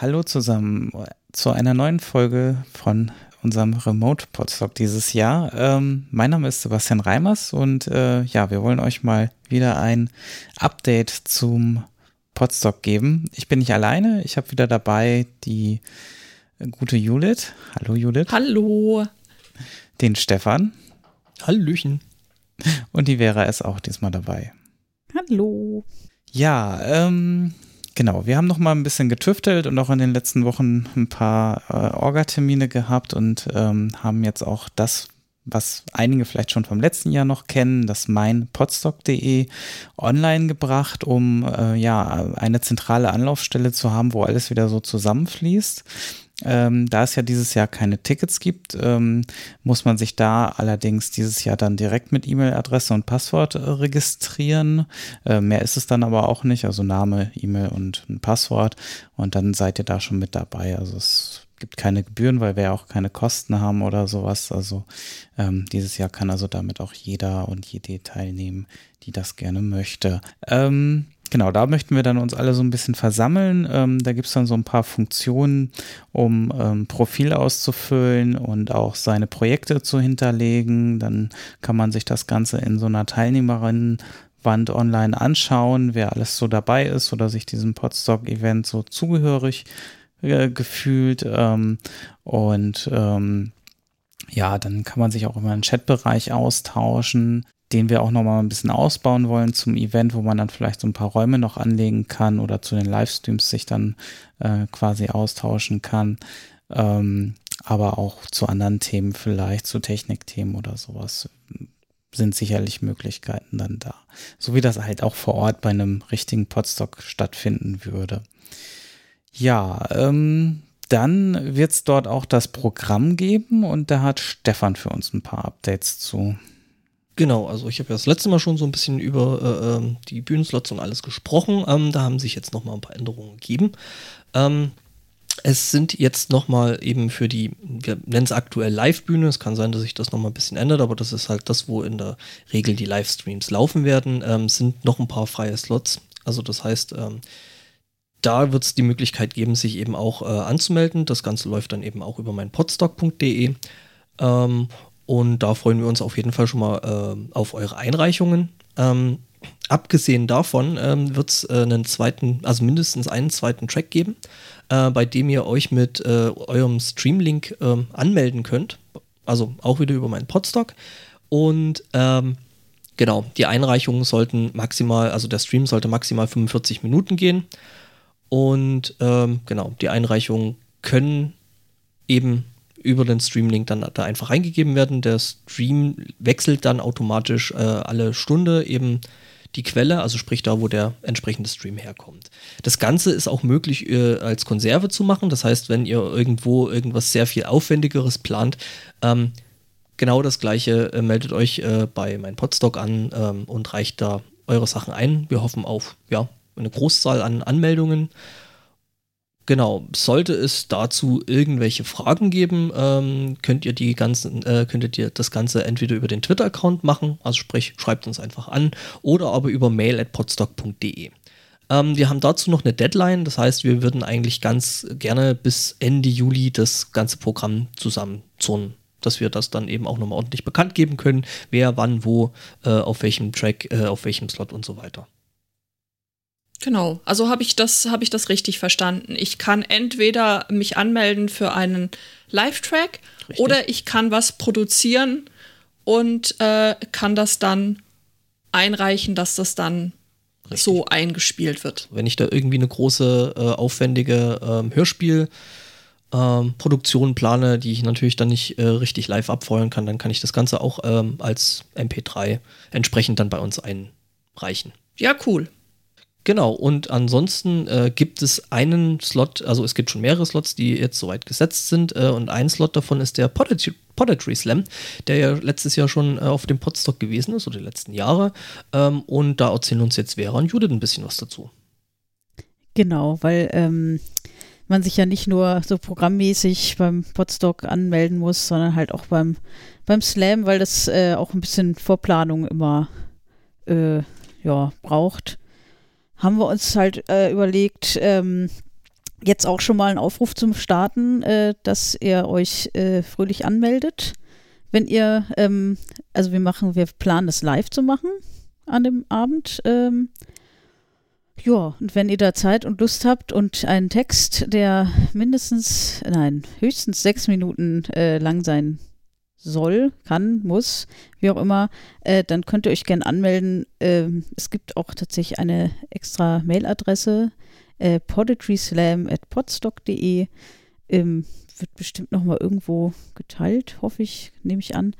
hallo zusammen zu einer neuen Folge von unserem Remote Podstock dieses Jahr. Ähm, mein Name ist Sebastian Reimers und äh, ja, wir wollen euch mal wieder ein Update zum Podstock geben. Ich bin nicht alleine, ich habe wieder dabei die gute Judith. Hallo Judith. Hallo. Den Stefan. Hallöchen. Und die Vera ist auch diesmal dabei. Hallo. Ja, ähm, genau. Wir haben noch mal ein bisschen getüftelt und auch in den letzten Wochen ein paar äh, Orga-Termine gehabt und ähm, haben jetzt auch das, was einige vielleicht schon vom letzten Jahr noch kennen, das meinpodstock.de online gebracht, um äh, ja eine zentrale Anlaufstelle zu haben, wo alles wieder so zusammenfließt. Ähm, da es ja dieses Jahr keine Tickets gibt, ähm, muss man sich da allerdings dieses Jahr dann direkt mit E-Mail-Adresse und Passwort äh, registrieren. Äh, mehr ist es dann aber auch nicht, also Name, E-Mail und ein Passwort und dann seid ihr da schon mit dabei. Also es gibt keine Gebühren, weil wir ja auch keine Kosten haben oder sowas. Also ähm, dieses Jahr kann also damit auch jeder und jede teilnehmen, die das gerne möchte. Ähm, Genau, da möchten wir dann uns alle so ein bisschen versammeln. Ähm, da gibt es dann so ein paar Funktionen, um ähm, Profil auszufüllen und auch seine Projekte zu hinterlegen. Dann kann man sich das Ganze in so einer Teilnehmerinnenwand online anschauen, wer alles so dabei ist oder sich diesem Podstock-Event so zugehörig gefühlt. Ähm, und ähm, ja, dann kann man sich auch immer im Chatbereich austauschen den wir auch nochmal ein bisschen ausbauen wollen zum Event, wo man dann vielleicht so ein paar Räume noch anlegen kann oder zu den Livestreams sich dann äh, quasi austauschen kann. Ähm, aber auch zu anderen Themen vielleicht, zu Technikthemen oder sowas sind sicherlich Möglichkeiten dann da. So wie das halt auch vor Ort bei einem richtigen Podstock stattfinden würde. Ja, ähm, dann wird es dort auch das Programm geben und da hat Stefan für uns ein paar Updates zu. Genau, also ich habe ja das letzte Mal schon so ein bisschen über äh, ähm, die Bühnenslots und alles gesprochen. Ähm, da haben sich jetzt nochmal ein paar Änderungen gegeben. Ähm, es sind jetzt nochmal eben für die, wir nennen es aktuell Live-Bühne. Es kann sein, dass sich das nochmal ein bisschen ändert, aber das ist halt das, wo in der Regel die Livestreams laufen werden. Ähm, sind noch ein paar freie Slots. Also das heißt, ähm, da wird es die Möglichkeit geben, sich eben auch äh, anzumelden. Das Ganze läuft dann eben auch über mein podstock.de. Ähm, und da freuen wir uns auf jeden Fall schon mal äh, auf eure Einreichungen. Ähm, abgesehen davon ähm, wird es äh, einen zweiten, also mindestens einen zweiten Track geben, äh, bei dem ihr euch mit äh, eurem Streamlink ähm, anmelden könnt. Also auch wieder über meinen Podstock. Und ähm, genau, die Einreichungen sollten maximal, also der Stream sollte maximal 45 Minuten gehen. Und ähm, genau, die Einreichungen können eben über den Streamlink dann da einfach eingegeben werden. Der Stream wechselt dann automatisch äh, alle Stunde eben die Quelle, also sprich da, wo der entsprechende Stream herkommt. Das Ganze ist auch möglich äh, als Konserve zu machen. Das heißt, wenn ihr irgendwo irgendwas sehr viel Aufwendigeres plant, ähm, genau das gleiche, äh, meldet euch äh, bei meinem Podstock an ähm, und reicht da eure Sachen ein. Wir hoffen auf ja, eine Großzahl an Anmeldungen Genau, sollte es dazu irgendwelche Fragen geben, ähm, könnt ihr die ganzen, äh, könntet ihr das Ganze entweder über den Twitter-Account machen, also sprich, schreibt uns einfach an, oder aber über mail at podstock.de. Ähm, wir haben dazu noch eine Deadline, das heißt, wir würden eigentlich ganz gerne bis Ende Juli das ganze Programm zusammenzurren dass wir das dann eben auch nochmal ordentlich bekannt geben können, wer wann wo, äh, auf welchem Track, äh, auf welchem Slot und so weiter. Genau, also habe ich das habe ich das richtig verstanden. Ich kann entweder mich anmelden für einen Live-Track oder ich kann was produzieren und äh, kann das dann einreichen, dass das dann richtig. so eingespielt wird. Wenn ich da irgendwie eine große, äh, aufwendige ähm, Hörspiel ähm, Produktion plane, die ich natürlich dann nicht äh, richtig live abfeuern kann, dann kann ich das Ganze auch ähm, als MP3 entsprechend dann bei uns einreichen. Ja, cool. Genau, und ansonsten äh, gibt es einen Slot, also es gibt schon mehrere Slots, die jetzt soweit gesetzt sind, äh, und ein Slot davon ist der Poetry Slam, der ja letztes Jahr schon äh, auf dem Podstock gewesen ist, oder die letzten Jahre. Ähm, und da erzählen uns jetzt Vera und Judith ein bisschen was dazu. Genau, weil ähm, man sich ja nicht nur so programmmäßig beim Podstock anmelden muss, sondern halt auch beim, beim Slam, weil das äh, auch ein bisschen Vorplanung immer äh, ja, braucht haben wir uns halt äh, überlegt, ähm, jetzt auch schon mal einen Aufruf zum Starten, äh, dass ihr euch äh, fröhlich anmeldet. Wenn ihr, ähm, also wir machen, wir planen es live zu machen an dem Abend. Ähm, ja, und wenn ihr da Zeit und Lust habt und einen Text, der mindestens, nein, höchstens sechs Minuten äh, lang sein soll, kann, muss, wie auch immer, äh, dann könnt ihr euch gerne anmelden. Ähm, es gibt auch tatsächlich eine extra Mailadresse, äh, poetryslam at podstock.de. Ähm, wird bestimmt noch mal irgendwo geteilt, hoffe ich, nehme ich an.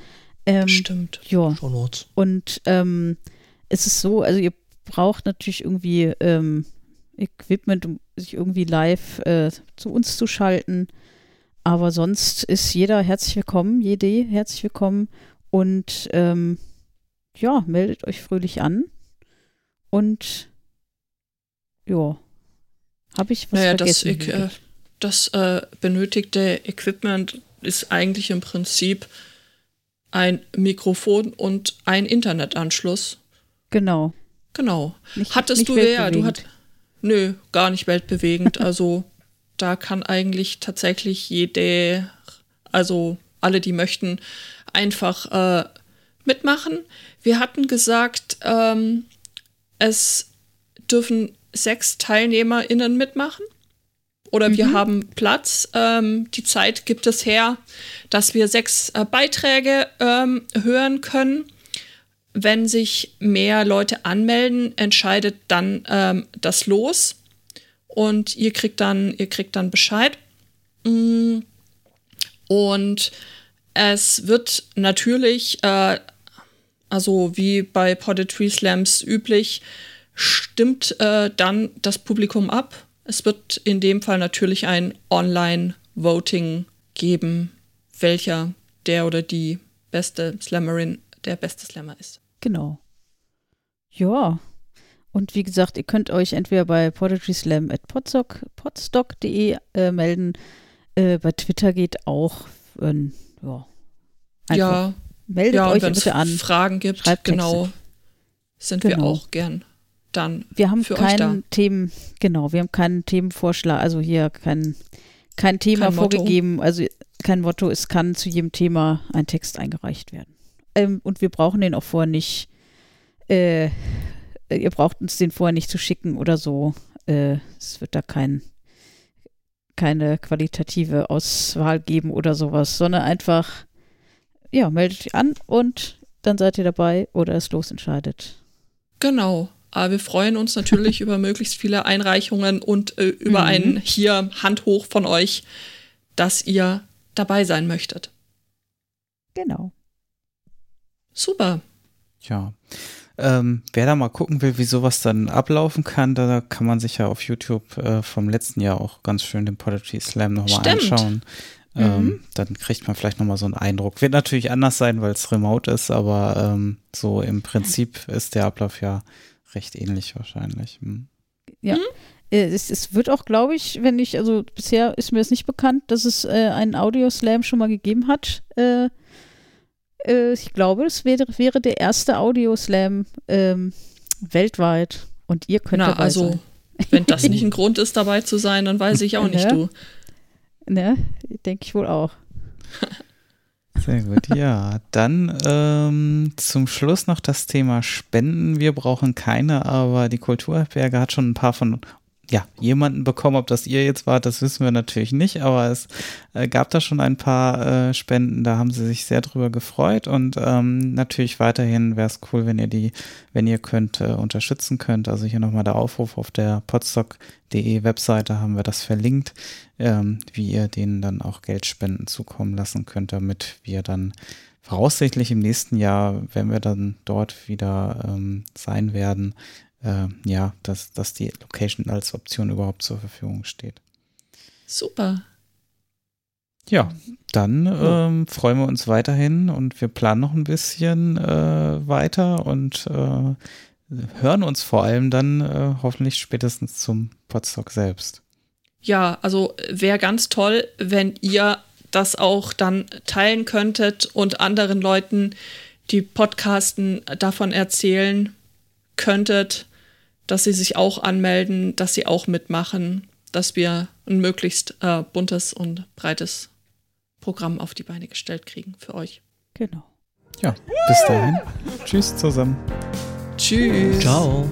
Ähm, Stimmt. Ja. Und ähm, es ist so, also ihr braucht natürlich irgendwie ähm, Equipment, um sich irgendwie live äh, zu uns zu schalten. Aber sonst ist jeder herzlich willkommen, jede herzlich willkommen. Und ähm, ja, meldet euch fröhlich an. Und ja, habe ich was naja, vergessen? Das, äh, das äh, benötigte Equipment ist eigentlich im Prinzip ein Mikrofon und ein Internetanschluss. Genau. Genau. Nicht, Hattest nicht du ja, du hat nö, gar nicht weltbewegend. also da kann eigentlich tatsächlich jede, also alle, die möchten, einfach äh, mitmachen. Wir hatten gesagt, ähm, es dürfen sechs TeilnehmerInnen mitmachen. Oder mhm. wir haben Platz. Ähm, die Zeit gibt es her, dass wir sechs äh, Beiträge ähm, hören können. Wenn sich mehr Leute anmelden, entscheidet dann ähm, das Los und ihr kriegt dann, ihr kriegt dann Bescheid. Mm. Und es wird natürlich, äh, also wie bei Poetry Slams üblich, stimmt äh, dann das Publikum ab. Es wird in dem Fall natürlich ein Online-Voting geben, welcher der oder die beste Slammerin der beste Slammer ist. Genau. Ja, und wie gesagt, ihr könnt euch entweder bei poetryslam.podstock.de äh, melden. Äh, bei Twitter geht auch. Ähm, ja. ja. Meldet ja, euch bitte an. Fragen gibt, genau. Sind genau. wir auch gern dann. Wir haben keinen Themen, genau, wir haben keinen Themenvorschlag, also hier kein, kein Thema kein vorgegeben, also kein Motto, es kann zu jedem Thema ein Text eingereicht werden. Ähm, und wir brauchen den auch vorher nicht äh, ihr braucht uns den vorher nicht zu schicken oder so. Äh, es wird da kein, keine qualitative Auswahl geben oder sowas, sondern einfach, ja, meldet euch an und dann seid ihr dabei oder es losentscheidet. Genau. Aber wir freuen uns natürlich über möglichst viele Einreichungen und äh, über mhm. ein hier Hand hoch von euch, dass ihr dabei sein möchtet. Genau. Super. Ja. Ähm, wer da mal gucken will, wie sowas dann ablaufen kann, da kann man sich ja auf YouTube äh, vom letzten Jahr auch ganz schön den Poetry Slam nochmal anschauen. Ähm, mhm. Dann kriegt man vielleicht nochmal so einen Eindruck. Wird natürlich anders sein, weil es remote ist, aber ähm, so im Prinzip ist der Ablauf ja recht ähnlich wahrscheinlich. Hm. Ja. Mhm. Es, es, wird auch, glaube ich, wenn ich, also bisher ist mir es nicht bekannt, dass es äh, einen Audio-Slam schon mal gegeben hat. Äh, äh, ich glaube, es wäre, wäre der erste Audio-Slam ähm, weltweit. Und ihr könnt Na, dabei also, sein. wenn das nicht ein Grund ist, dabei zu sein, dann weiß ich auch nicht, ne? du. Ne, denke ich wohl auch. Sehr gut, ja. Dann ähm, zum Schluss noch das Thema Spenden. Wir brauchen keine, aber die Kulturberge hat schon ein paar von ja, jemanden bekommen. Ob das ihr jetzt wart, das wissen wir natürlich nicht, aber es äh, gab da schon ein paar äh, Spenden, da haben sie sich sehr drüber gefreut und ähm, natürlich weiterhin wäre es cool, wenn ihr die, wenn ihr könnt, äh, unterstützen könnt. Also hier nochmal der Aufruf auf der podstock.de Webseite haben wir das verlinkt, ähm, wie ihr denen dann auch Geldspenden zukommen lassen könnt, damit wir dann voraussichtlich im nächsten Jahr, wenn wir dann dort wieder ähm, sein werden, äh, ja, dass, dass die Location als Option überhaupt zur Verfügung steht. Super. Ja, dann ähm, freuen wir uns weiterhin und wir planen noch ein bisschen äh, weiter und äh, hören uns vor allem dann äh, hoffentlich spätestens zum Podstock selbst. Ja, also wäre ganz toll, wenn ihr das auch dann teilen könntet und anderen Leuten, die Podcasten davon erzählen könntet dass sie sich auch anmelden, dass sie auch mitmachen. dass wir ein möglichst äh, buntes und breites Programm auf die Beine gestellt kriegen für euch. Genau. Ja, bis dahin. Tschüss zusammen. Tschüss. Ciao.